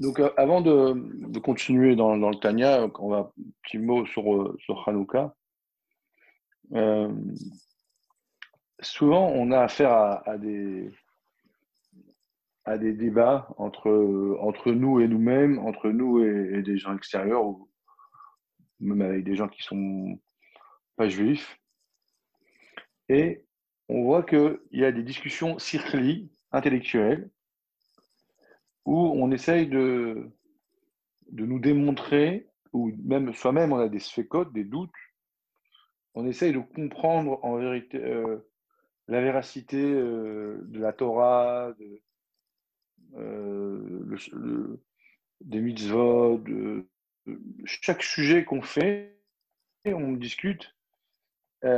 Donc, euh, avant de, continuer dans, le Tanya, on va un petit mot sur, euh, sur Hanouka. Euh, souvent, on a affaire à, des, débats entre, nous et nous-mêmes, entre nous et, des gens extérieurs, ou même avec des gens qui sont pas juifs. Et on voit qu'il y a des discussions circli, intellectuelles, où on essaye de, nous démontrer, ou même soi-même on a des sphécotes, des doutes, on essaye de comprendre en vérité euh, la véracité euh, de la Torah, euh, des mitzvot, de, chaque sujet qu'on fait, on discute. et,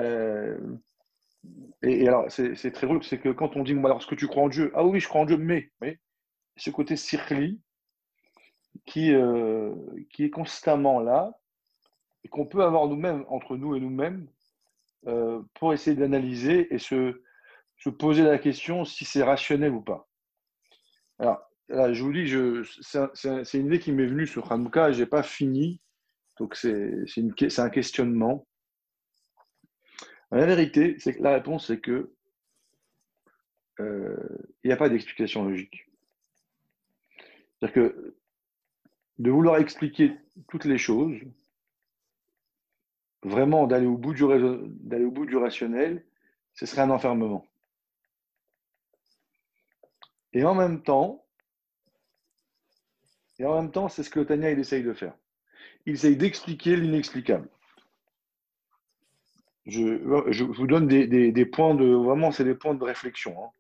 alors, c'est très drôle, c'est que quand on dit, alors, est-ce que tu crois en Dieu? Ah oui, je crois en Dieu, mais ce côté circli qui, euh, qui est constamment là et qu'on peut avoir nous-mêmes, entre nous et nous-mêmes, euh, pour essayer d'analyser et se, se, poser la question si c'est rationnel ou pas. Alors, là, je vous dis, c'est une idée qui m'est venue sur Hanouka, je n'ai pas fini, donc c'est un questionnement. La vérité, c'est que la réponse, c'est que euh, il n'y a pas d'explication logique. C'est-à-dire que de vouloir expliquer toutes les choses, vraiment d'aller au, bout du, au bout du rationnel, ce serait un enfermement. Et en même temps, et en même temps, c'est ce que Tania il essaye de faire. Il essaye d'expliquer l'inexplicable. Je, je, vous donne des, points de vraiment, c'est des points de réflexion. Hein.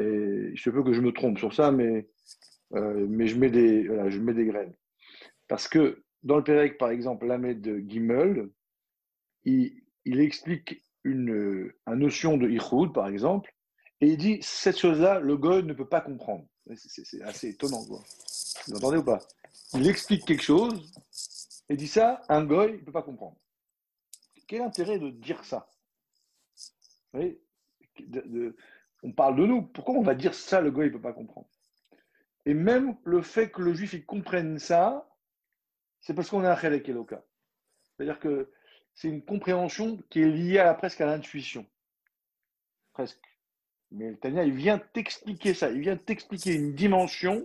Et il se peut que je me trompe sur ça, mais euh, mais je mets, des, je mets des graines. Parce que dans le Pérec, par exemple, de Gimel, il, il explique une, notion de Ichud, par exemple, et il dit cette chose-là, le Goy ne peut pas comprendre. C'est assez étonnant. Vous entendez ou pas? Il explique quelque chose et dit ça, un Goy ne peut pas comprendre. Quel intérêt de dire ça? On parle de nous. Pourquoi on va dire ça, le Goy ne peut pas comprendre? Et même le fait que le juif comprenne ça, c'est parce qu'on a un chelek Eloka. C'est-à-dire que c'est une compréhension qui est liée à, presque à l'intuition. Presque. Mais le Tania, il vient t'expliquer ça. Il vient t'expliquer une dimension.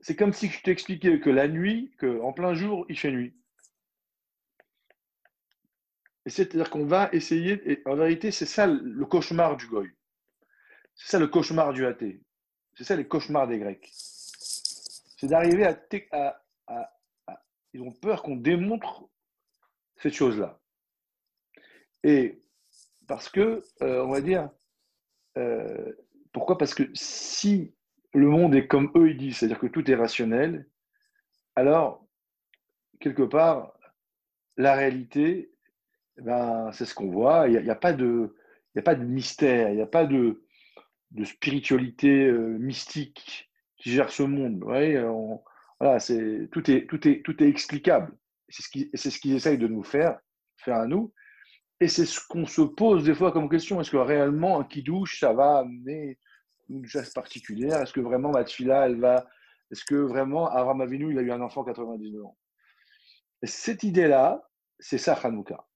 C'est comme si je t'expliquais que la nuit, qu'en plein jour, il fait nuit. Et c'est-à-dire qu'on va essayer, en vérité, c'est ça le cauchemar du goy. C'est ça le cauchemar du athée. C'est ça les cauchemars des Grecs. C'est d'arriver à, Ils ont peur qu'on démontre cette chose-là. Et parce que, euh, on va dire, euh, pourquoi? Parce que si le monde est comme eux ils disent, c'est-à-dire que tout est rationnel, alors, quelque part, la réalité, eh ben, c'est ce qu'on voit. Il n'y a, a, pas de, a pas de mystère, il n'y a pas de, de spiritualité euh, mystique qui gère ce monde. voilà, c'est, tout, est, tout, est, tout est explicable. C'est ce, qui, ce qu'ils essayent de nous faire, faire à nous. Et c'est ce qu'on se pose des fois comme question. Est-ce que réellement un kidouche, ça va amener une chasse particulière? Est-ce que vraiment ma elle va. Est-ce que vraiment Abraham Avinu, il a eu un enfant 99 ans? Et Cette idée-là, c'est ça Hanouka.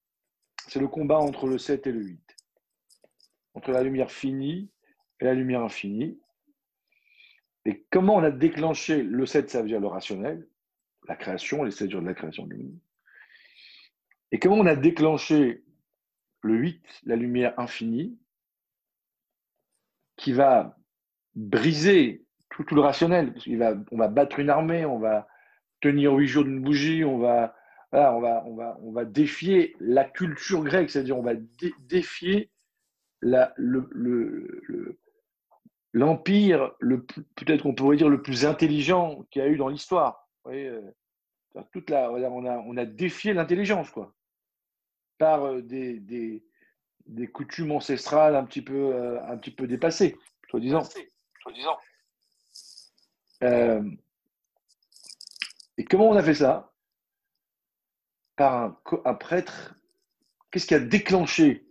C'est le combat entre le 7 et le 8. Entre la lumière finie et la lumière infinie. Et comment on a déclenché le 7, ça veut dire le rationnel, la création, les 7 jours de la création du monde. Et comment on a déclenché le 8, la lumière infinie, qui va briser tout, le rationnel. on va battre une armée, on va tenir huit jours d'une bougie, on va, défier la culture grecque, c'est-à-dire on va défier le, l'empire, peut-être qu'on pourrait dire le plus intelligent qu'il y a eu dans l'histoire. Euh, toute la, on, a, on a défié l'intelligence, quoi, par euh, des, des, des, coutumes ancestrales un petit peu, euh, un petit peu dépassées, soi-disant. et comment on a fait ça? Par un, un prêtre. Qu'est-ce qui a déclenché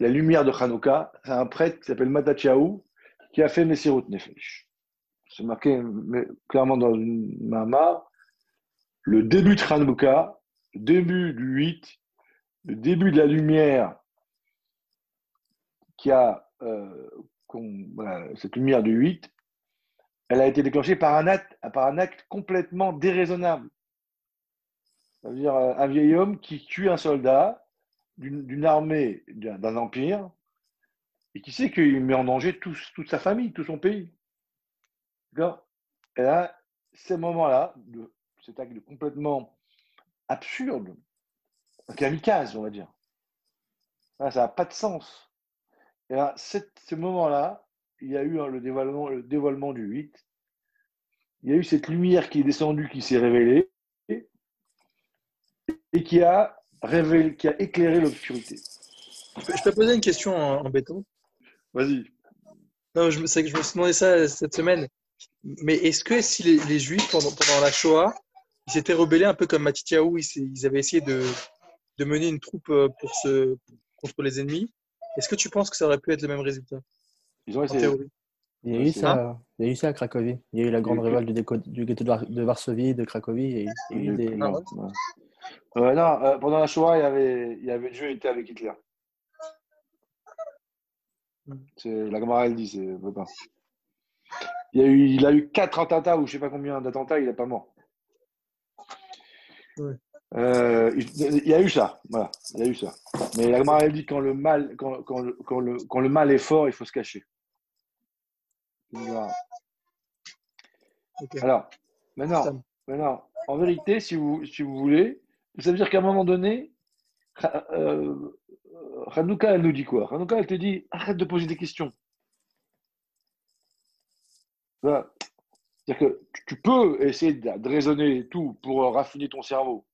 la lumière de Hanouka, c'est un prêtre qui s'appelle Matachiaou qui a fait Messirut Nefesh. c'est marqué clairement dans une mama, le début de Hanouka, le début du 8, le début de la lumière qui a euh, cette lumière du 8, elle a été déclenchée par un acte, par un acte complètement déraisonnable. Ça veut dire euh, un vieil homme qui tue un soldat d'une armée, d'un empire, et qui sait qu'il met en danger toute sa famille, tout son pays. Et là, ces moments-là, cet acte complètement absurde, un kamikaze, on va dire, ça n'a pas de sens. Et là, ce moment-là, il y a eu hein, le, le dévoilement du 8. Il y a eu cette lumière qui est descendue, qui s'est révélée, et qui a, révélé, qui a éclairé l'obscurité. Je peux poser une question en, béton? Vas-y. Non, je, que je me suis demandé ça cette semaine. Mais est-ce que si les, Juifs, pendant, pendant, la Shoah, ils s'étaient rebellés un peu comme Matityahu, ils, ils avaient essayé de, de, mener une troupe euh, pour se, contre les ennemis, est-ce que tu penses que ça aurait pu être le même résultat? Ils ont essayé. Il y, a eu ça, il y a eu ça à Cracovie. Il y a eu la grande révolte du, du, ghetto de Varsovie, de Cracovie. Et il y a eu des... non, non euh, pendant la Shoah, il y avait, il y avait Dieu était avec Hitler. C'est la Gemara elle dit, c'est pas. Il, a eu, il a eu quatre attentats ou je sais pas combien d'attentats, il n'est pas mort. Euh, il y a eu ça, voilà, il y a eu ça. Mais la Gemara elle dit quand le mal, quand, quand, le, quand, le, mal est fort, il faut se cacher. Alors, maintenant, maintenant, en vérité, si vous, si vous voulez, ça veut dire qu'à un moment donné, euh, Hanouka, elle nous dit quoi? Hanouka, elle te dit arrête de poser des questions. C'est-à-dire que tu peux essayer de raisonner tout pour raffiner ton cerveau.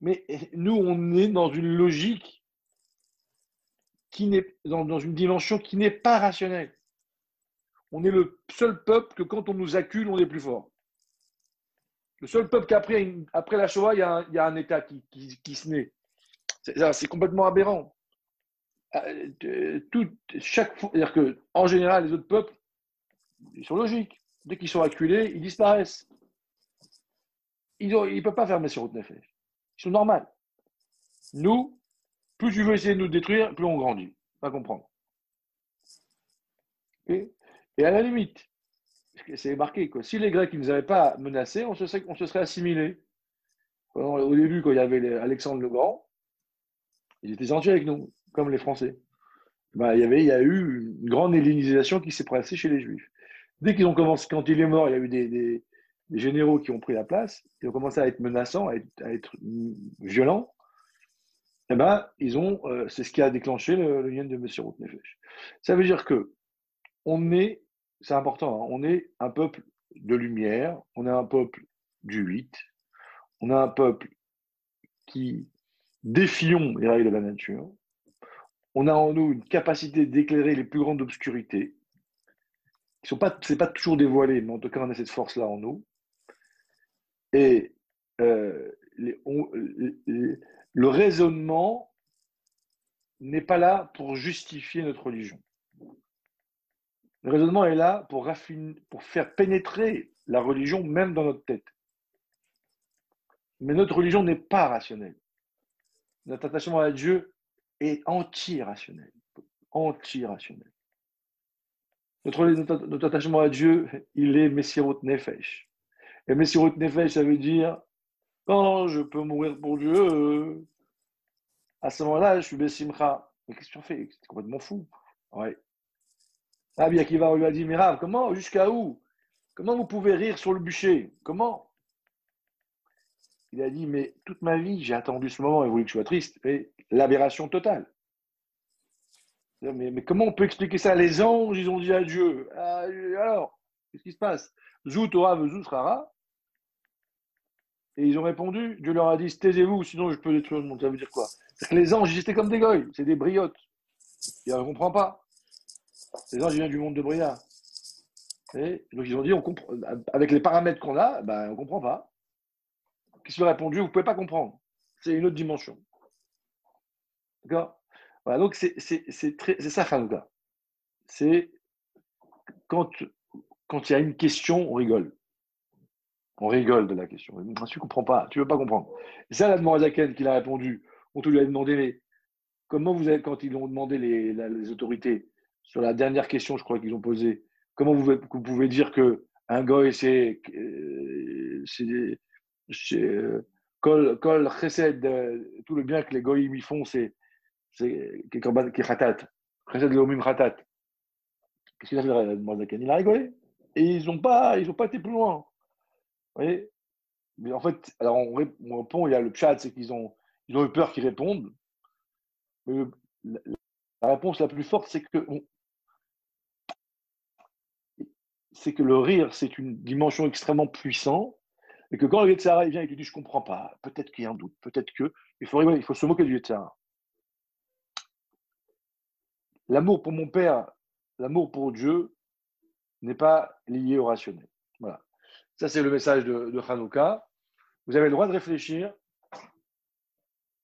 Mais nous, on est dans une logique qui dans une dimension qui n'est pas rationnelle. On est le seul peuple que quand on nous accule, on est plus fort. Le seul peuple qu'après après la Shoah, il y, a un, État qui, se naît. C'est complètement aberrant. Euh, chaque c'est-à-dire que, en général, les autres peuples, ils sont logiques. Dès qu'ils sont acculés, ils disparaissent. Ils ne peuvent pas faire Messirut Nefesh. Ils sont normaux. Nous, plus tu veux essayer de nous détruire, plus on grandit. Pas comprendre. Et à la limite, c'est marqué, quoi. si les Grecs ne nous avaient pas menacés, on se serait, on assimilés. Au début, quand il y avait Alexandre le Grand, ils étaient gentils avec nous, comme les Français. Ben, il, y avait, il y a eu une grande hellénisation qui s'est passée chez les Juifs. Dès qu'ils ont commencé, quand il est mort, il y a eu des, généraux qui ont pris la place, ils ont commencé à être menaçants, à être, violents. Eh ben, ils ont, euh, c'est ce qui a déclenché le, lien de M. Routnefesh. Ça veut dire que on est c'est important, hein. on est un peuple de lumière, on est un peuple du 8, on est un peuple qui défions les règles de la nature, on a en nous une capacité d'éclairer les plus grandes obscurités, n'est pas, pas toujours dévoilé, mais en tout cas on a cette force-là en nous. Et euh, le raisonnement n'est pas là pour justifier notre religion. Le raisonnement est là pour, faire pénétrer la religion même dans notre tête. Mais notre religion n'est pas rationnelle. Notre attachement à Dieu est anti-rationnel. Anti-rationnel. Notre, attachement à Dieu, il est Messirut Nefesh. Et Messirut Nefesh, ça veut dire quand je peux mourir pour Dieu, à ce moment-là, je suis Bessimcha. Mais qu'est-ce que tu fais? C'est complètement fou. Ouais. Rabbi Akiva lui a dit, mais comment Jusqu'à où? Comment vous pouvez rire sur le bûcher? Comment? Il a dit, mais toute ma vie, j'ai attendu ce moment et voulu que je sois triste. Et l'aberration totale. Mais, comment on peut expliquer ça? Les anges, ils ont dit à Dieu. Alors, qu'est-ce qui se passe? Zou Torah Rara. Et ils ont répondu, Dieu leur a dit, taisez-vous, sinon je peux détruire le monde. Ça veut dire quoi? Que les anges, ils étaient comme des goyes, c'est des briottes. Il ne comprend pas. Les anges viennent du monde de Bria. Donc ils ont dit, on avec les paramètres qu'on a, ben, on ne comprend pas. Qu'est-ce qu'il a répondu Vous ne pouvez pas comprendre. C'est une autre dimension. D'accord? Voilà, donc c'est ça, Hanouka. C'est quand quand il y a une question, on rigole. On rigole de la question. Tu ne comprends pas, tu ne veux pas comprendre. Et ça, la Zaken qui a répondu, on te lui a demandé, mais comment vous avez, quand ils ont demandé les autorités, sur la dernière question, je crois qu'ils ont posé, comment vous, vous pouvez dire que un goy, c'est Kol, kol chesed, tout le bien que les goyim y font, c'est qui khatat. Chesed leomim khatat. Qu'est-ce qu'il a fait le Il a rigolé. Et ils n'ont pas, ils pas été plus loin. Vous voyez? Mais en fait, alors on, répond, il y a le chat, c'est qu'ils ont, ils ont eu peur qu'ils répondent. Mais la, réponse la plus forte, c'est que c'est que le rire, c'est une dimension extrêmement puissante et que quand le Yetzara vient et te dit Je ne comprends pas, peut-être qu'il y a un doute, peut-être que. Il faut, il faut se moquer du Yetzara. L'amour pour mon père, l'amour pour Dieu n'est pas lié au rationnel. Voilà. Ça, c'est le message de, de Hanouka. Vous avez le droit de réfléchir,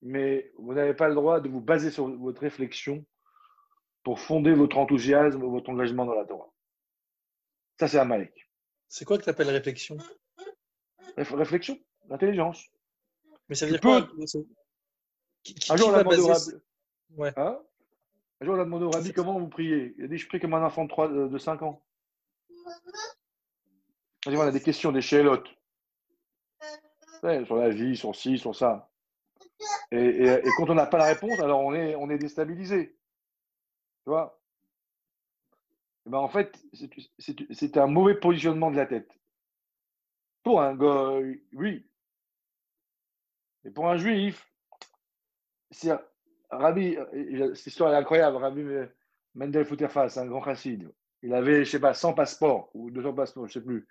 mais vous n'avez pas le droit de vous baser sur votre réflexion pour fonder votre enthousiasme ou votre engagement dans la Torah. Ça, c'est Amalek. C'est quoi que tu appelles réflexion Réflexion, l'intelligence. Mais ça veut dire quoi Un jour, on a demandé au ouais. hein? Un jour, on a demandé au Rabbi comment vous priez? Il a dit Je prie comme un enfant de, 3, de 5 ans. On a des questions, des chélotes. Ouais, sur la vie, sur ci, sur ça. Et, et, et quand on n'a pas la réponse, alors on est, on est déstabilisé. Tu vois? Ben, En fait, c'est un mauvais positionnement de la tête. Pour un goy, oui. Mais pour un juif, c'est Rabbi, cette histoire est incroyable. Rabbi Mendel Fouterfas, un grand chassid, il avait, je sais pas, 100 passeports ou 200 passeports, je sais plus.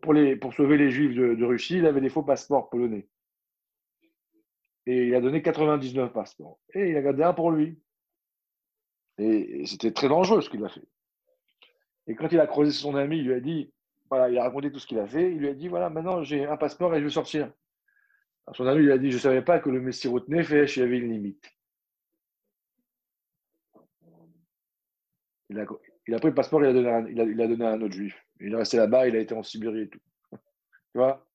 Pour, les, pour sauver les juifs de, Russie, il avait des faux passeports polonais. Et il a donné 99 passeports. Et il a gardé un pour lui. Et, c'était très dangereux ce qu'il a fait. Et quand il a croisé son ami, il lui a dit, voilà, il a raconté tout ce qu'il a fait. Il lui a dit, voilà, maintenant j'ai un passeport et je veux sortir. son ami lui a dit, je ne savais pas que le Messie retenait, fait, il y avait une limite. Il a, pris le passeport, il a donné à il a, donné à un autre juif. Il est resté là-bas, il a été en Sibérie et tout. Tu vois?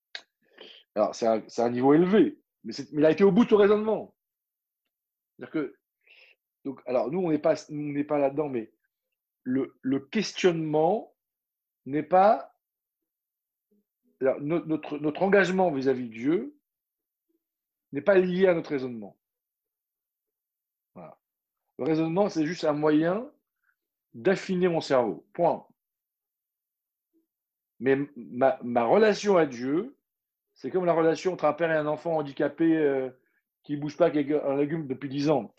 Alors, c'est un, un, niveau élevé, mais, mais, il a été au bout de son raisonnement. C'est-à-dire que, donc, alors, nous, on n'est pas, pas là-dedans, mais le, questionnement n'est pas. Notre, engagement vis-à-vis de Dieu n'est pas lié à notre raisonnement. Voilà. Le raisonnement, c'est juste un moyen d'affiner mon cerveau. Point. Mais ma, relation à Dieu, c'est comme la relation entre un père et un enfant handicapé euh, qui ne bouge pas un légume depuis 10 ans.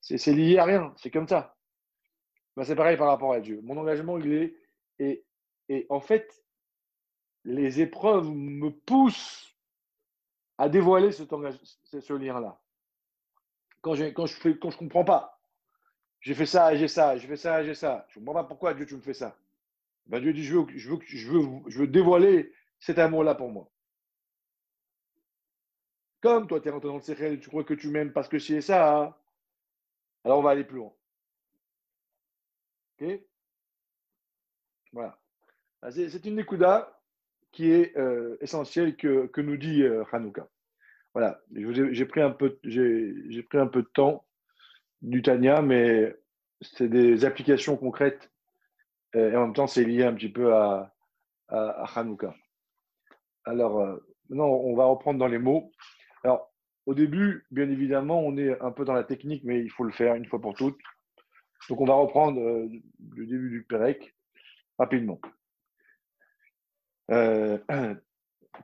C'est lié à rien, c'est comme ça. Ben, c'est pareil par rapport à Dieu. Mon engagement, il est. Et, en fait, les épreuves me poussent à dévoiler ce lien-là. Quand je ne quand je comprends pas, j'ai fait ça, j'ai ça, j'ai fait ça, j'ai ça. Je ne comprends pas pourquoi Dieu tu me fais ça. Ben, Dieu dit je veux, je, veux, je, veux, je veux dévoiler cet amour-là pour moi. Comme toi, tu es rentré dans le secret et tu crois que tu m'aimes parce que c'est ça, hein. alors on va aller plus loin. Voilà. Ah, c'est une Nekuda qui est euh, essentielle que, que, nous dit euh, Hanouka. Voilà, j'ai pris, un peu, pris un peu de temps du Tania, mais c'est des applications concrètes et en même temps, c'est lié un petit peu à, à, Hanouka. Alors, euh, maintenant, on va reprendre dans les mots. Alors, au début, bien évidemment, on est un peu dans la technique, mais il faut le faire une fois pour toutes. Donc on va reprendre euh, le début du Pérec rapidement. Euh,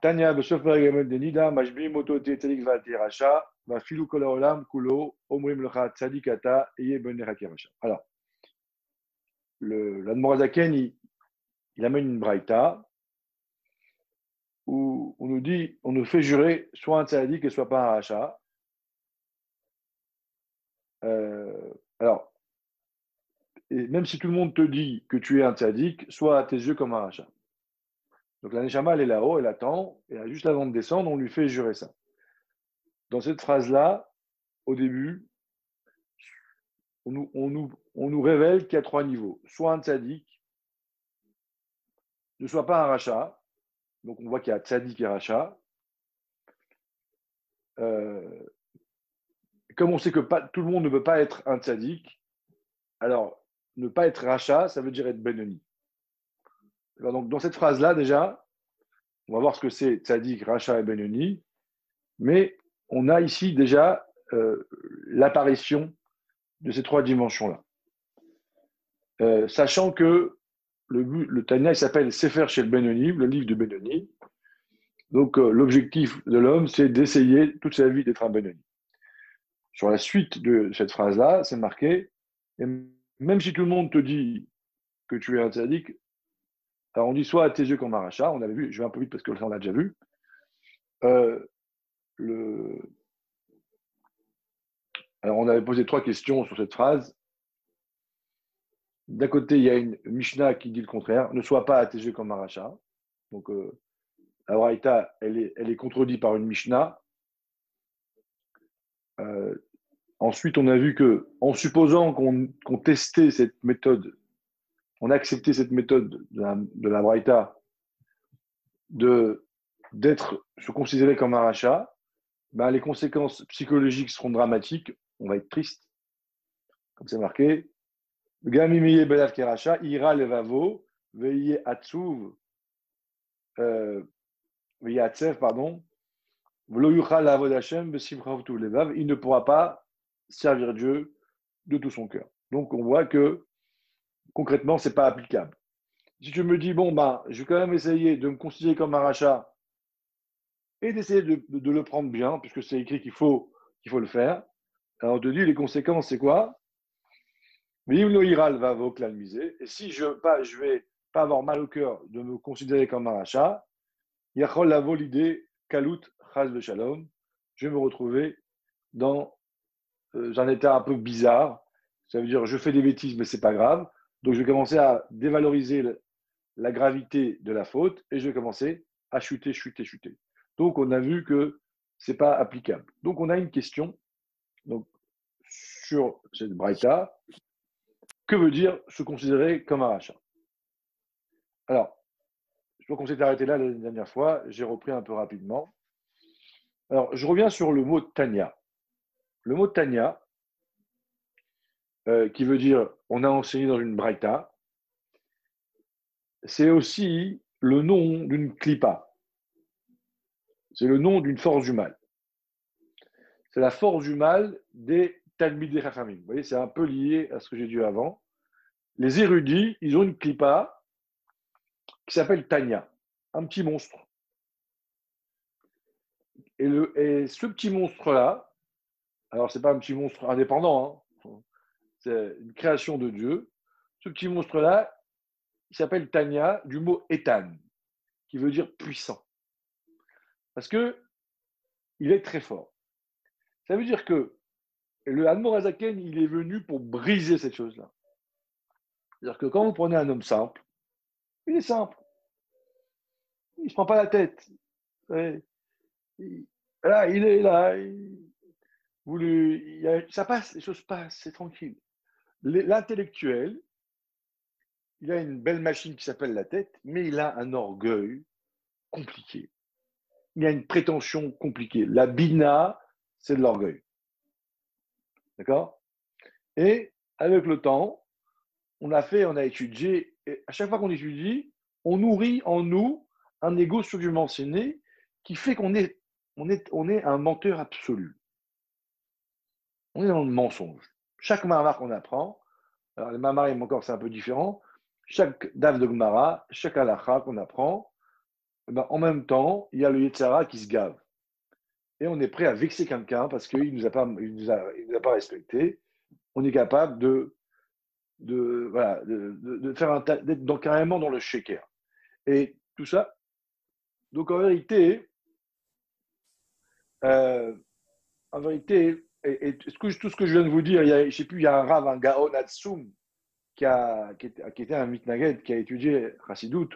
Tania, de Nida, Mashbi, Moto, Tzadik, Racha, Va Filou, Kolaolam, Kulo, Omrim, Lecha, Tzadikata, Eye, ben, Racha. Alors, l'Admorazaken, il, il amène une braïta où on nous dit, on nous fait jurer soit un tzadik et soit pas un rachat. Euh, alors, et même si tout le monde te dit que tu es un tzaddik, soit à tes yeux comme un rachat. Donc la Neshama, elle est là-haut, elle attend, et juste avant de descendre, on lui fait jurer ça. Dans cette phrase-là, au début, on nous, révèle qu'il y a trois niveaux. Soit un tzaddik, ne soit pas un rachat. Donc on voit qu'il y a tzadik et rachat. Euh, comme on sait que tout le monde ne peut pas être un tzadik, alors ne pas être rachat, ça veut dire être benoni. Donc dans cette phrase-là, déjà, on va voir ce que c'est tzadik, rachat et benoni, mais on a ici déjà euh, l'apparition de ces trois dimensions-là. Euh, sachant que le, le s'appelle Sefer chez Benoni, le livre de Benoni. Donc euh, l'objectif de l'homme, c'est d'essayer toute sa vie d'être un Benoni. Sur la suite de cette phrase-là, c'est marqué, même si tout le monde te dit que tu es un tzaddik, alors on dit soit à tes yeux comme un on avait vu, je vais un peu vite parce que ça on l'a déjà vu, euh, alors on avait posé trois questions sur cette phrase, d'un côté, il y a une Mishnah qui dit le contraire, ne sois pas attégé comme un. Donc, euh, la Braïta, elle est, elle est contredite par une Mishnah. Euh, ensuite, on a vu que, en supposant qu'on testait cette méthode, on acceptait cette méthode de la, de Braïta d'être se considérer comme un rachat, ben les conséquences psychologiques seront dramatiques. On va être triste, comme c'est marqué. Belav ira levavo, euh, pardon, il ne pourra pas servir Dieu de tout son cœur. Donc on voit que concrètement, ce n'est pas applicable. Si tu me dis, bon, ben, je vais quand même essayer de me considérer comme un rachat et d'essayer de, le prendre bien, puisque c'est écrit qu'il faut, qu'il faut le faire, alors on te dit les conséquences, c'est quoi? Va Et si je ne je vais pas avoir mal au cœur de me considérer comme un rachat, Yachol lavo l'idée Kalut Chaz de Shalom, je vais me retrouver dans euh, un état un peu bizarre. Ça veut dire je fais des bêtises, mais c'est pas grave. Donc je vais commencer à dévaloriser la gravité de la faute et je vais commencer à chuter, chuter, chuter. Donc on a vu que c'est pas applicable. Donc on a une question sur cette braïta que veut dire se considérer comme un rachat? Alors, je crois qu'on s'est arrêté là la dernière fois, j'ai repris un peu rapidement. Alors, je reviens sur le mot Tanya. Le mot Tanya, euh, qui veut dire on a enseigné dans une braïta, c'est aussi le nom d'une clipa. C'est le nom d'une force du mal. C'est la force du mal des Talmidei Chachamim. Vous voyez, c'est un peu lié à ce que j'ai dit avant. Les érudits, ils ont une clipa qui s'appelle Tanya, un petit monstre. Et, le, et ce petit monstre-là, alors c'est pas un petit monstre indépendant, hein, c'est une création de Dieu. Ce petit monstre-là, il s'appelle Tanya du mot Etan, qui veut dire puissant. Parce que il est très fort. Ça veut dire que le Hanmorazaken, il est venu pour briser cette chose-là. C'est-à-dire que quand vous prenez un homme simple, il est simple. Il ne se prend pas la tête. là, il est là. Ça passe, les choses passent, c'est tranquille. L'intellectuel, il a une belle machine qui s'appelle la tête, mais il a un orgueil compliqué. Il a une prétention compliquée. La bina, c'est de l'orgueil. D'accord? Et avec le temps, on a fait, on a étudié, et à chaque fois qu'on étudie, on nourrit en nous un ego surdimensionné qui fait qu'on est, on est, on est un menteur absolu. On est dans le mensonge. Chaque mamar qu'on apprend, alors les mamar, encore, c'est un peu différent. Chaque dave de Gmara, chaque halakha qu'on apprend, eh ben, en même temps, il y a le Yetzara qui se gave et on est prêt à vexer quelqu'un parce qu'il ne nous, a pas, nous, a, nous a pas respecté, on est capable de, de, voilà, de, de faire un d'être carrément dans le shaker. Et tout ça, donc en vérité, euh, en vérité, et, tout ce que je viens de vous dire, il y a, je sais plus, il y a un Rav, un Gaon Atsum, qui, a, qui, était, un mitnaged, qui a étudié Chassidout.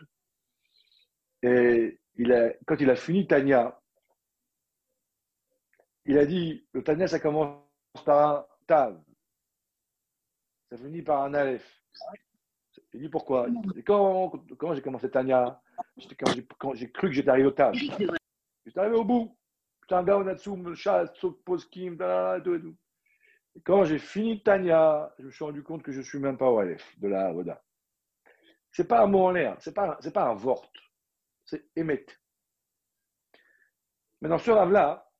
Et quand il a fini Tanya, il a dit, le Tania, ça commence par un Tav. Ça finit par un Aleph. Il dit pourquoi? Et quand, quand j'ai commencé Tania, j'ai cru que j'étais arrivé au tâche, j'étais arrivé au bout. Quand j'ai fini Tania, je me suis rendu compte que je ne suis même pas au Aleph de la Avoda. Ce n'est pas un mot en l'air, ce n'est pas, un vort, c'est émet. Maintenant, ce rave-là,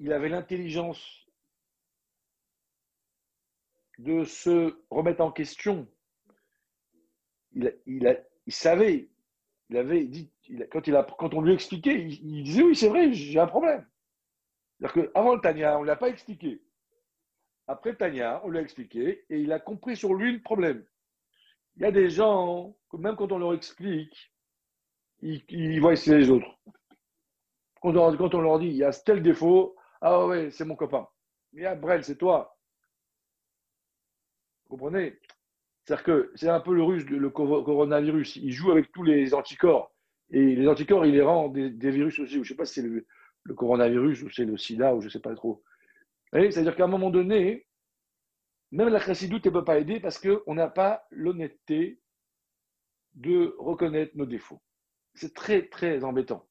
il avait l'intelligence de se remettre en question. Il savait, il avait dit, quand, il a, quand on lui expliquait, il, disait oui, c'est vrai, j'ai un problème. C'est-à-dire qu'avant Tania, on ne l'a pas expliqué. Après Tania, on lui a expliqué et il a compris sur lui le problème. Il y a des gens, même quand on leur explique, ils, voient essayer les autres. Quand on, quand on, leur dit, il y a tel défaut, ah ouais, c'est mon copain. Mais ah, Brel, c'est toi. Vous comprenez? C'est-à-dire que c'est un peu le, russe, le coronavirus. Il joue avec tous les anticorps. Et les anticorps, il les rend des, virus aussi. Je ne sais pas si c'est le, coronavirus ou c'est le sida ou je ne sais pas trop. C'est-à-dire qu'à un moment donné, même la chassidoute ne peut pas aider parce qu'on n'a pas l'honnêteté de reconnaître nos défauts. C'est très, très embêtant.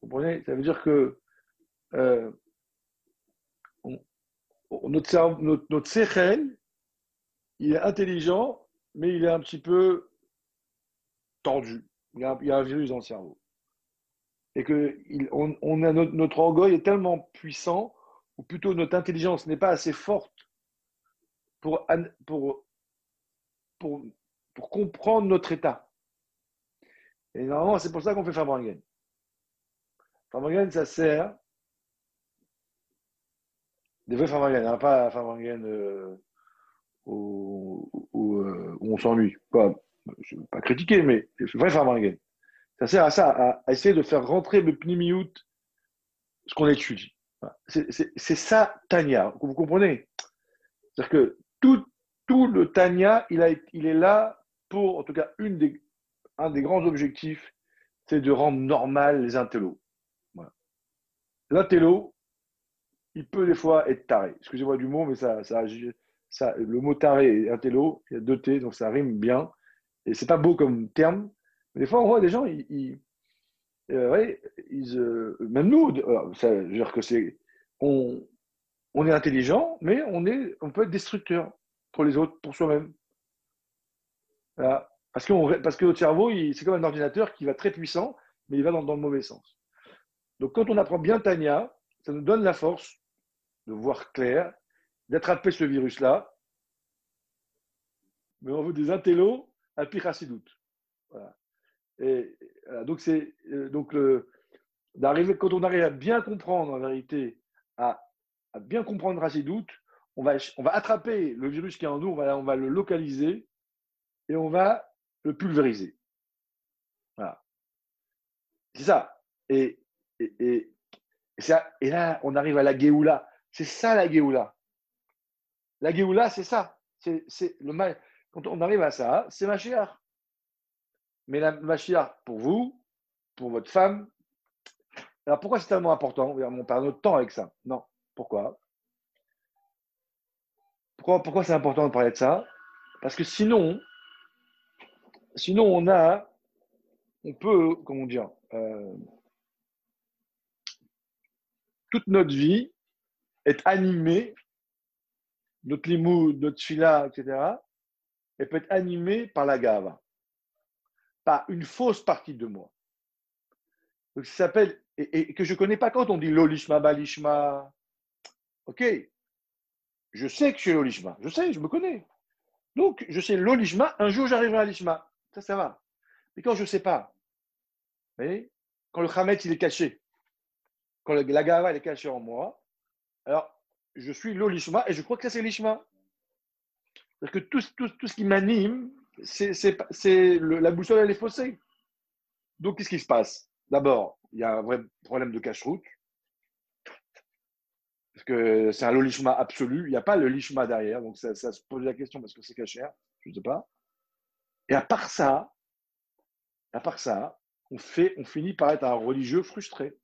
Vous comprenez? Ça veut dire que euh, notre, notre, notre il est intelligent, mais il est un petit peu tendu. Il y a, un virus dans le cerveau. Et que notre, orgueil est tellement puissant, ou plutôt notre intelligence n'est pas assez forte pour, comprendre notre état. Et normalement, c'est pour ça qu'on fait Fabrangen. Fabrangen, ça sert des vrais Farmagen, hein, pas Farmagen euh, où, euh, où, on s'ennuie. Pas, je ne veux pas critiquer, mais vrai Farmagen. Ça sert à ça, à, essayer de faire rentrer le pnimiout, ce qu'on étudie. C'est ça, Tania. Vous comprenez? C'est-à-dire que tout, tout le Tania, il, a, il est là pour, en tout cas, une des, un des grands objectifs, c'est de rendre normal les intellos. L'intello, il peut des fois être taré. Excusez-moi du mot, mais ça, ça, le mot taré et intello, il y a deux T, donc ça rime bien. Et c'est pas beau comme terme. Mais des fois, on voit des gens, ils, euh, euh, même nous, euh, ça veut dire que c'est, on, on est intelligent, mais on, est, on peut être destructeur pour les autres, pour soi-même. Parce, que parce que notre cerveau, c'est comme un ordinateur qui va très puissant, mais il va dans, dans le mauvais sens. Donc quand on apprend bien Tania, ça nous donne la force de voir clair, d'attraper ce virus-là. Mais on veut des intellos à Pichassidoute. Voilà. Et donc, c'est euh, donc quand on arrive à bien comprendre en vérité, à, bien comprendre Rassidoute, on va, on va attraper le virus qui est en nous, on va, on va le localiser et on va le pulvériser. Voilà. C'est ça. Et, et, et, et, là, on arrive à la Géoula. C'est ça la Géoula. La Géoula, c'est ça. C'est, le mal. Quand on arrive à ça, c'est Mashiach. Mais la Mashiach, pour vous, pour votre femme, alors pourquoi c'est tellement important? On perd notre temps avec ça. Non. Pourquoi? Pourquoi, c'est important de parler de ça? Parce que sinon, sinon on a, on peut, comment dire, euh, toute notre vie, être animé, notre limou, notre fila, etc., elle peut être animée par la gava, par une fausse partie de moi. Donc, ça s'appelle, et, que je ne connais pas quand on dit l'olishma, balishma. Ok, je sais que je suis l'olishma, je sais, je me connais. Donc, je sais l'olishma, un jour j'arriverai à l'ishma. Ça, ça va. Mais quand je ne sais pas, voyez, quand le khamet il est caché, quand la gava elle est cachée en moi, alors, je suis l'olishma et je crois que ça, c'est l'ishma. Parce que tout, tout, tout ce qui m'anime, c'est la boussole, elle est faussée. Donc, qu'est-ce qui se passe? D'abord, il y a un vrai problème de cache-route. Parce que c'est un lolishma absolu. Il n'y a pas le lishma derrière. Donc, ça, se pose la question parce que c'est caché. Je ne sais pas. Et à part ça, à part ça, on, fait, on finit par être un religieux frustré.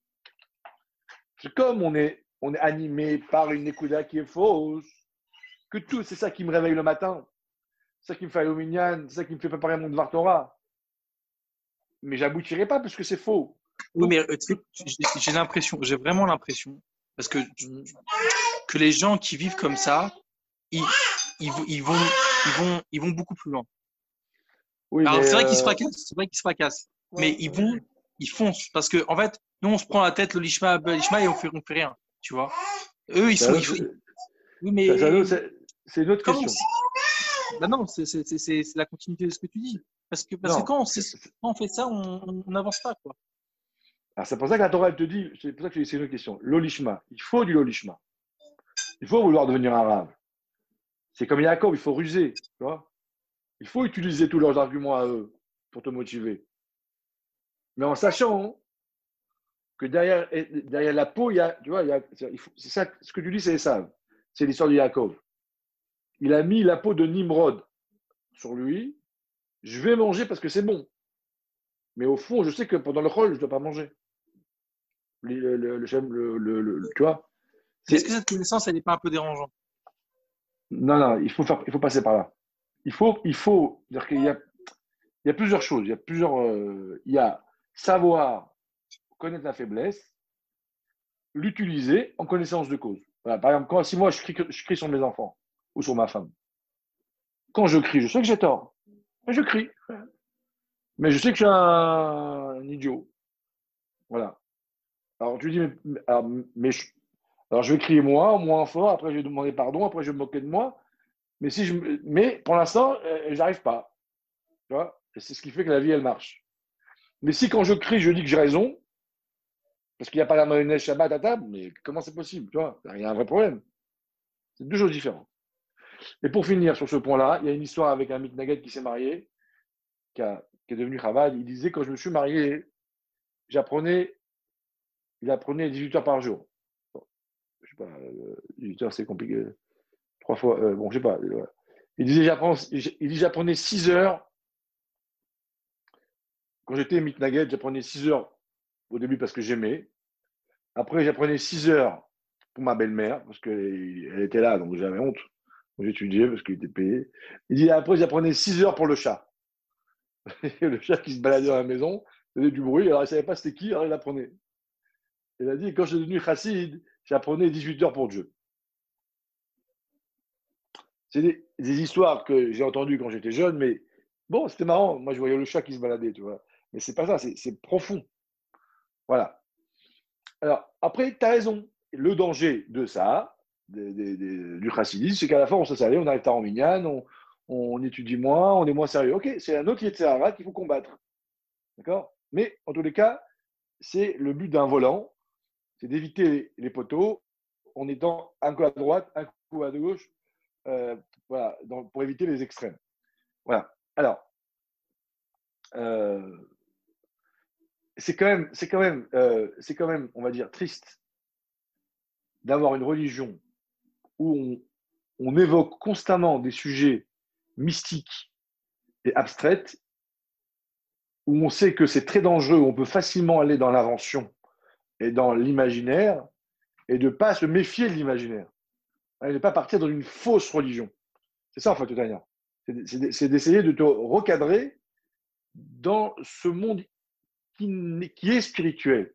C'est comme on est on est animé par une écouda qui est fausse, que tout, c'est ça qui me réveille le matin. c'est ça qui me fait aller au Minyan, c'est ça qui me fait préparer mon Dvar Torah. Mais j'aboutirai pas parce que c'est faux. Oui, mais euh, j'ai l'impression, j'ai vraiment l'impression, parce que, que les gens qui vivent comme ça, ils, ils, vont, ils, vont, ils vont beaucoup plus loin. Oui, Alors, c'est vrai qu'ils se euh, fracassent, c'est vrai qu'ils se fracassent, mais ils vont, ils foncent, parce que, en fait, nous, on se prend la tête, le lishma, le lishma, et on fait, on fait rien, tu vois. Eux, ils sont. Oui, mais. C'est une autre question. Bah non, c'est la continuité de ce que tu dis. Parce que, parce que quand, on, on fait ça, on n'avance pas. Quoi. c'est pour ça que la Torah elle te dit, c'est pour ça que c'est une autre question. L'olishma, il faut du lolishma. Il faut vouloir devenir arabe. C'est comme Yaakov, il faut ruser. Tu vois il faut utiliser tous leurs arguments à eux pour te motiver. Mais en sachant que derrière, derrière la peau, il y a, tu vois, c'est ça, ce que tu dis, c'est ça. C'est l'histoire de Yaakov. Il a mis la peau de Nimrod sur lui. Je vais manger parce que c'est bon. Mais au fond, je sais que pendant le rôle, je ne dois pas manger. Le, le, le, tu vois Est-ce que cette connaissance, elle n'est pas un peu dérangeante? Non, non, il faut, faire, il faut passer par là. Il faut, il faut dire qu'il y a, il y a plusieurs choses. Il y a plusieurs, euh, il y a savoir connaître la faiblesse, l'utiliser en connaissance de cause. par exemple, si moi je crie, je crie sur mes enfants ou sur ma femme, quand je crie, je sais que j'ai tort, mais je crie. Mais je sais que je suis un, idiot. Voilà. Alors tu dis, mais, alors je vais crier moi, moins fort, après je vais demander pardon, après je vais me moquer de moi. Mais, si je, mais pour l'instant, euh, j'arrive pas. Tu vois? C'est ce qui fait que la vie, elle marche. Mais si quand je crie, je dis que j'ai raison, parce qu'il n'y a pas la mayonnaise Shabbat à table, mais comment c'est possible tu vois? Il y a un vrai problème. C'est deux choses différentes. Et pour finir sur ce point-là, il y a une histoire avec un mitnaged qui s'est marié, qui, est devenu Chabad. Il disait quand je me suis marié, j'apprenais, il apprenait 18 heures par jour. je sais pas, 18 euh, heures c'est compliqué. Trois fois, euh, bon, je sais pas. Il disait il dit j'apprenais 6 heures. Quand j'étais mitnaged, j'apprenais 6 heures au début parce que j'aimais. Après, j'apprenais 6 heures pour ma belle-mère parce qu'elle était là, donc j'avais honte. J'étudiais parce qu'il était payé. Il dit après, j'apprenais 6 heures pour le chat. le chat qui se baladait dans la maison, faisait du bruit, alors il ne savait pas c'était qui, alors il apprenait. Il a dit quand je suis devenu chassid, j'apprenais 18 heures pour Dieu. C'est des, histoires que j'ai entendues quand j'étais jeune, mais bon, c'était marrant. Moi, je voyais le chat qui se baladait, tu vois. Mais c'est pas ça, c'est profond. Voilà. Alors, après, tu as raison. Le danger de ça, du chassidisme, c'est qu'à la fin, on se salé, on arrive à en mignane, on, étudie moins, on est moins sérieux. Ok, c'est un autre Yetzirara qu'il faut combattre. D'accord? Mais en tous les cas, c'est le but d'un volant, c'est d'éviter les poteaux en étant un coup à droite, un coup à gauche, euh, voilà, pour éviter les extrêmes. Voilà. Alors, euh, c'est quand même, c'est quand même, euh, c'est quand même, on va dire, triste d'avoir une religion où on, évoque constamment des sujets mystiques et abstraits, où on sait que c'est très dangereux, où on peut facilement aller dans l'invention et dans l'imaginaire, et de ne pas se méfier de l'imaginaire. Et de ne pas partir dans une fausse religion. C'est ça, en fait, Tania. C'est d'essayer de te recadrer dans ce monde qui, est spirituel.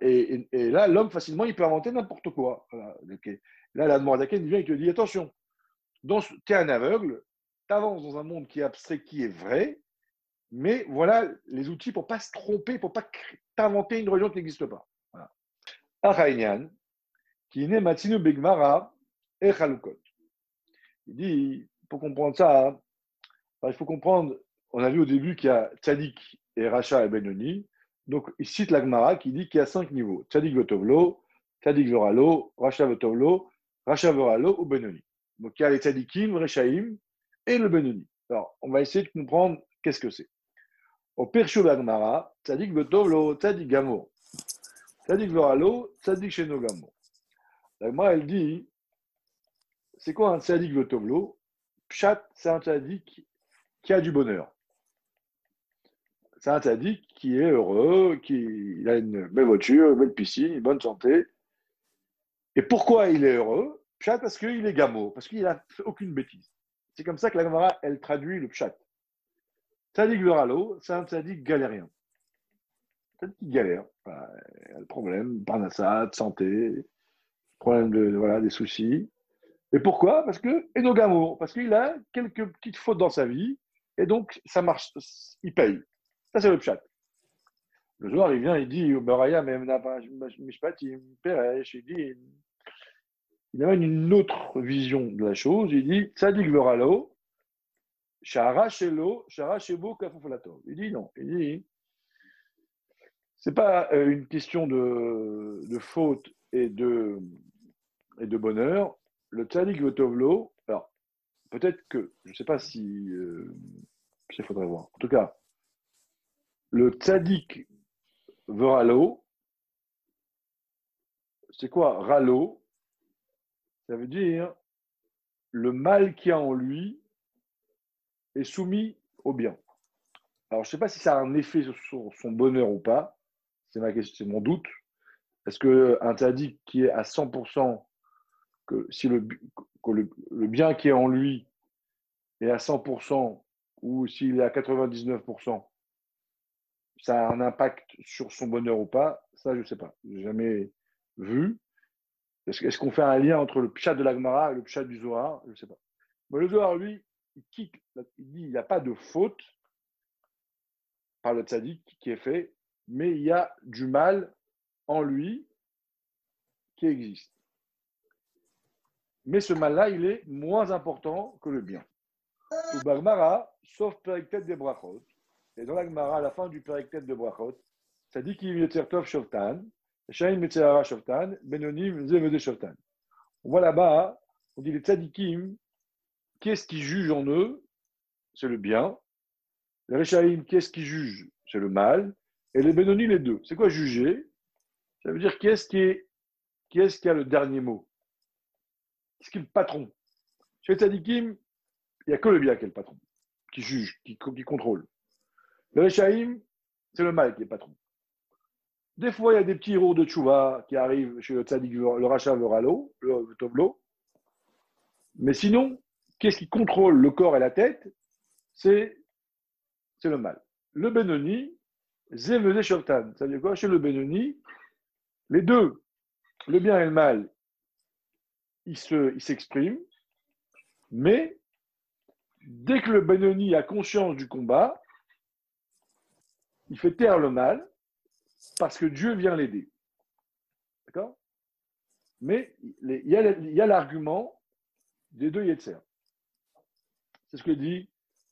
Et, là, l'homme, facilement, il peut inventer n'importe quoi. Là, la demande il vient et te dit attention, tu es un aveugle, tu avances dans un monde qui est abstrait, qui est vrai, mais voilà les outils pour ne pas se tromper, pour ne pas t'inventer une religion qui n'existe pas. Voilà. qui naît Matinu Begmara et Chalukot. Il dit, pour comprendre ça, hein, il faut comprendre, on a vu au début qu'il y a Tzadik et Racha et Benoni. Donc, il cite l'Agmara qui dit qu'il y a cinq niveaux. Tzadik Votovlo, Tzadik Voralo, Racha Votovlo, Racha Voralo ou Benoni. Donc, il y a les Tzadikim, Rechaim et le Benoni. Alors, on va essayer de comprendre qu'est-ce que c'est. Au Perchou l'Agmara, Tzadik Votovlo, Tzadik Gamo. Tzadik Voralo, Tzadik Sheno Gamo. L'Agmara, elle dit c'est quoi un Tzadik Votovlo Pshat, c'est un Tzadik qui a du bonheur c'est un tzaddik qui est heureux, qui a une belle voiture, une belle piscine, une bonne santé. Et pourquoi il est heureux? Parce qu'il est gamo, parce qu'il n'a aucune bêtise. C'est comme ça que la Gemara, elle traduit le pshat. Tzadik Veralo, c'est un tzadik galérien. Tzadik galère. il a le problème, parnassade, santé, problème de, voilà, des soucis. Et pourquoi? Parce que Enogamour, parce qu'il a quelques petites fautes dans sa vie, et donc ça marche, il paye. Ça, c'est le pshat. Le soir, il vient, il dit, mais il dit, il amène une autre vision de la chose. Il dit, Tzadik Veralo, Shara Shelo, Shara. Il dit non. Il dit, c'est pas euh, une question de, de faute et de, et de bonheur. Le Tzadik Votovlo, alors peut-être que, je ne sais pas si, euh, il faudrait voir. En tout cas, le Tzadik Veralo, c'est quoi Ralo Ça veut dire le mal qu'il y a en lui est soumis au bien. Alors, je ne sais pas si ça a un effet sur son bonheur ou pas. C'est ma question, c'est mon doute. Est-ce qu'un tzaddik qui est à 100%, que si le, le, bien qui est en lui est à 100%, ou s'il est à 99%, ça a un impact sur son bonheur ou pas Ça, je ne sais pas. Je jamais vu. Est-ce qu'on fait un lien entre le pshat de l'Agmara et le pshat du Zohar? Je ne sais pas. Mais le Zohar, lui, il, quitte, il dit il n'y a pas de faute par le tzaddik qui est fait, mais il y a du mal en lui qui existe. Mais ce mal-là, il est moins important que le bien. Ou Bagmara, sauf Periktet de Brachot. Et dans l'Agmara, à la fin du Periktet de Brachot, ça dit qu'il a Shoftan, Shain Metzehara Shoftan, Benonim Zevede Shoftan. On voit là-bas, on dit les tzadikim, qu'est-ce qui juge en eux? C'est le bien. Les Rechaim, qu'est-ce qui juge C'est le mal. Et les Benoni, les deux. C'est quoi juger? Ça veut dire qui est-ce qui, est, qui, est qui a le dernier mot? Qu'est-ce qui est le patron? Chez Tzadikim, il n'y a que le bien qui est le patron, qui juge, qui contrôle. Le Rechaim, c'est le mal qui est patron. Des fois, il y a des petits héros de Tchouva qui arrivent chez le Tzadik, le Racha, le Ralo, le Tovlo. Mais sinon, Qu'est-ce qui contrôle le corps et la tête? C'est le mal. Le Benoni, Zevene Shoftan. Ça veut dire quoi? Chez le Benoni, les deux, le bien et le mal, ils s'expriment, mais dès que le Benoni a conscience du combat, il fait taire le mal parce que Dieu vient l'aider. D'accord? Mais il y a l'argument des deux Yetzer. C'est ce que dit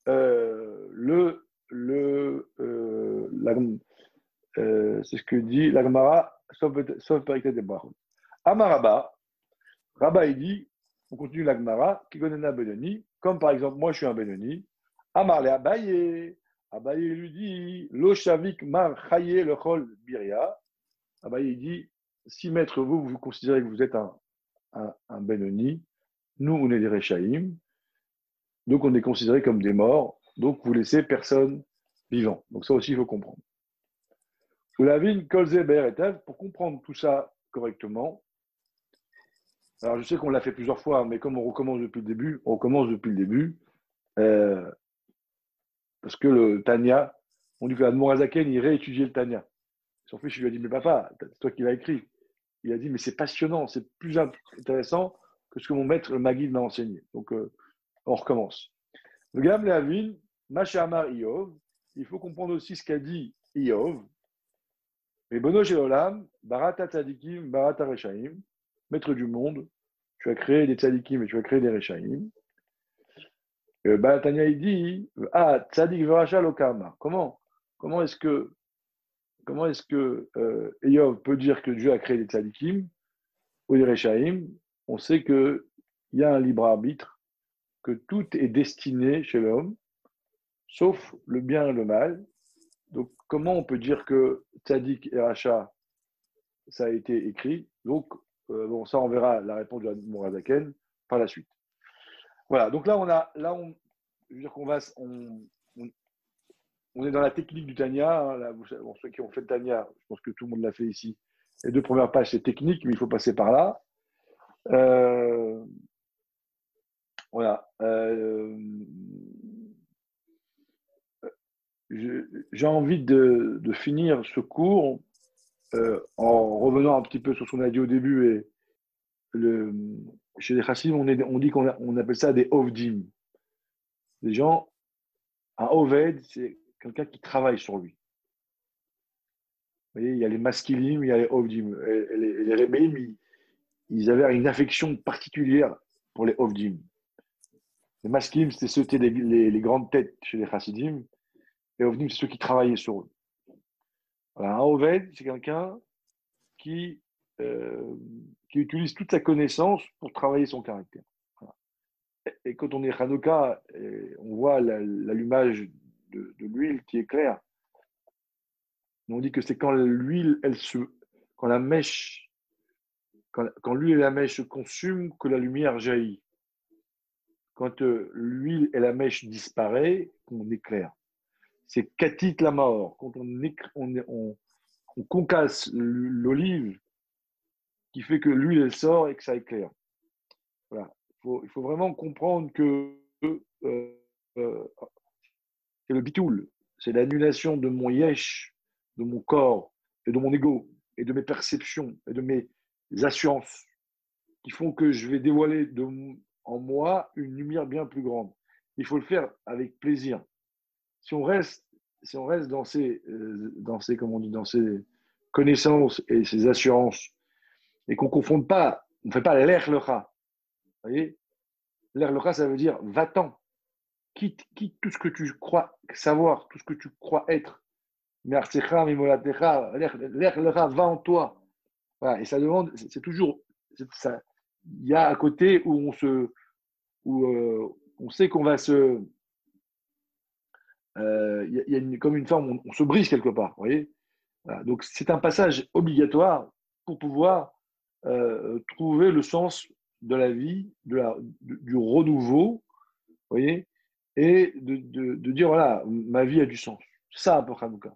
euh, le, le, euh, euh, c'est ce que dit l'Agmara, sauf, parité des Brachot. Amaraba, Rabba il dit, on continue l'Agmara, qui connaît un Benoni, comme par exemple moi je suis un Benoni, Amarle Abaye, Abaye lui dit, Lo Shavik Mar Chaye le Chol Biria, Abaye dit, si maître vous, vous considérez que vous êtes un, un, Benoni, nous on est des Rechaïm, donc, on est considéré comme des morts. Donc, vous laissez personne vivant. Donc, ça aussi, il faut comprendre. Oulavine, Kolzeber et pour comprendre tout ça correctement. Alors, je sais qu'on l'a fait plusieurs fois, mais comme on recommence depuis le début, on recommence depuis le début. Euh, parce que le Tania, on dit que Morazaken, il réétudiait le Tania. Son fils, je lui a dit, mais papa, c'est toi qui l'as écrit. Il a dit, mais c'est passionnant, c'est plus intéressant que ce que mon maître, le m'a enseigné. Donc, euh, on recommence. Le Gam Leavin, Machamar Iov, il faut comprendre aussi ce qu'a dit Iov. Et Bono Olam, Barata Tzadikim, Barata Rechaim, maître du monde, tu as créé des Tzadikim et tu as créé des Rechaim. Baratania, il dit Ah, Tzadik Varacha Lokama. Comment est-ce que, comment est-ce que euh, peut dire que Dieu a créé des Tzadikim ou des Rechaim On sait qu'il y a un libre arbitre que tout est destiné chez l'homme, sauf le bien et le mal. Donc, comment on peut dire que Tzadik et Racha, ça a été écrit? Donc, euh, bon, ça, on verra la réponse de Mourazaken par la suite. Voilà, donc là, on a, là, on, je dire qu'on va, on, est dans la technique du Tania. Hein, là, ceux qui ont fait le Tania, je pense que tout le monde l'a fait ici. Les deux premières pages, c'est technique, mais il faut passer par là. Euh, voilà. Euh, j'ai envie de, de, finir ce cours euh, en revenant un petit peu sur ce qu'on a dit au début. Et le, chez les chassidim, on, dit qu'on on appelle ça des ovdim. Des gens, un oved, c'est quelqu'un qui travaille sur lui. Vous voyez, il y a les masculines, il y a les ovdim. Les, les ils, avaient une affection particulière pour les ovdim. Les masculines, c'était ceux qui étaient les, les, grandes têtes chez les chassidim. Et ovdim, c'est ceux qui travaillaient sur eux. un oved, c'est quelqu'un qui, euh, qui utilise toute sa connaissance pour travailler son caractère. Et quand on est Hanouka, on voit l'allumage de, l'huile qui est claire. On dit que c'est quand l'huile, elle se, quand la mèche, quand, l'huile et la mèche se consument, que la lumière jaillit. Quand euh, l'huile et la mèche disparaissent, qu'on éclaire. C'est katit la mort. Quand on concasse l'olive, qui fait que l'huile elle sort et que ça éclaire. Il faut vraiment comprendre que euh, euh, c'est le bitoul, c'est l'annulation de mon yesh, de mon corps et de mon ego et de mes perceptions et de mes assurances qui font que je vais dévoiler en moi une lumière bien plus grande. Il faut le faire avec plaisir. Si on reste, si on reste dans ces, euh, dans ces, comment on dit, dans ces connaissances et ces assurances et qu'on ne confonde pas, on ne fait pas l'air le. Vous voyez? L'air le ça veut dire va-t'en. Quitte, tout ce que tu crois savoir, tout ce que tu crois être. L'air le va en toi. Voilà, et ça demande, c'est toujours. Il y a à côté où on se, où euh, on sait qu'on va se, euh, il y a comme une forme, on, se brise quelque part, voyez? Donc c'est un passage obligatoire pour pouvoir euh, trouver le sens de la vie, du renouveau, voyez, et de, dire voilà, ma vie a du sens. C'est ça pour Hanouka.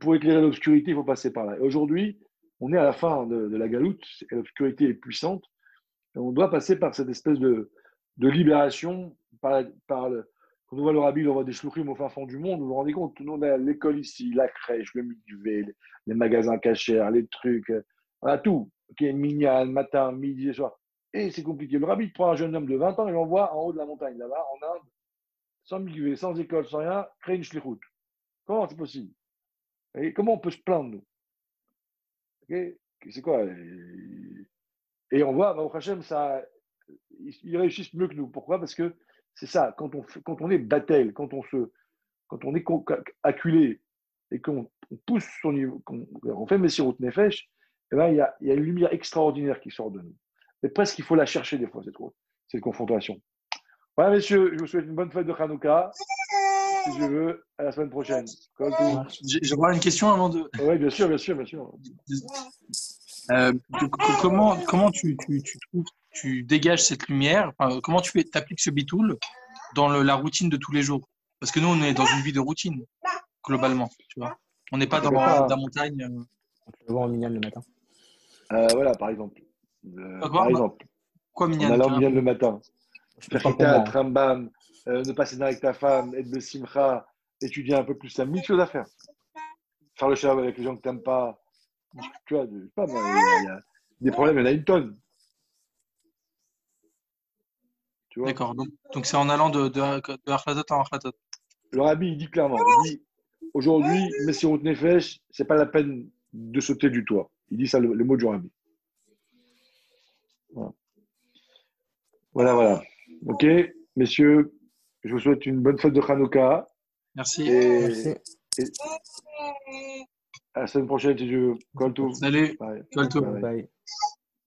Pour éclairer l'obscurité, il faut passer par là. Et aujourd'hui, on est à la fin de, la galoute, l'obscurité est puissante, et on doit passer par cette espèce de, libération, quand on voit le rabbi, on voit des shluchim au fin fond du monde, vous vous rendez compte, le monde a l'école ici, la crèche, le mikvé, les magasins cachers, les trucs, voilà tout ok, minyan, matin, midi et soir. Et c'est compliqué. Le rabbi prend un jeune homme de 20 ans et l'envoie en haut de la montagne, là-bas, en Inde, sans migvé, sans école, sans rien, créer une shlichut. Comment c'est possible? Comment on peut se plaindre, nous? C'est quoi Et on voit, au Hachem, ça, ils réussissent mieux que nous. Pourquoi? Parce que c'est ça, quand on, quand on est battel, quand on, se, quand on est acculé et qu'on pousse son niveau, qu'on fait Messirut Nefesh, eh ben, il, y a, il y a une lumière extraordinaire qui sort de nous. Mais presque, il faut la chercher des fois, cette, cette confrontation. Voilà, messieurs, je vous souhaite une bonne fête de Hanouka. Si je veux, à la semaine prochaine. J'aurais une question avant de. Oui, bien sûr, bien sûr, bien sûr. Euh, comment comment tu, tu, tu, trouves, tu dégages cette lumière? Comment tu appliques ce bitoul dans le, la routine de tous les jours? Parce que nous, on est dans une vie de routine, globalement. Tu vois on n'est pas dans la, montagne. Euh. On le voit en minyan le matin. Euh, voilà, par exemple. Euh, par exemple. Quoi, On allant le matin. Faire Trambam, euh, ne pas avec ta femme, être de Simcha, étudier un peu plus. Il y a mille choses à faire. Faire le shalom avec les gens que tu n'aimes pas. Tu vois, je sais pas, il y a des problèmes, il y en a une tonne. D'accord, donc c'est en allant de, de, de en Arflatot. Le rabbi, il dit clairement, il dit, aujourd'hui, Messirut Nefesh, c'est pas la peine de sauter du toit. Il dit ça, le, mot du rabbi. Voilà. voilà, Ok, messieurs, je vous souhaite une bonne fête de Hanouka. Merci. Merci. à la semaine prochaine, si Dieu. Salut. Bye. Bye.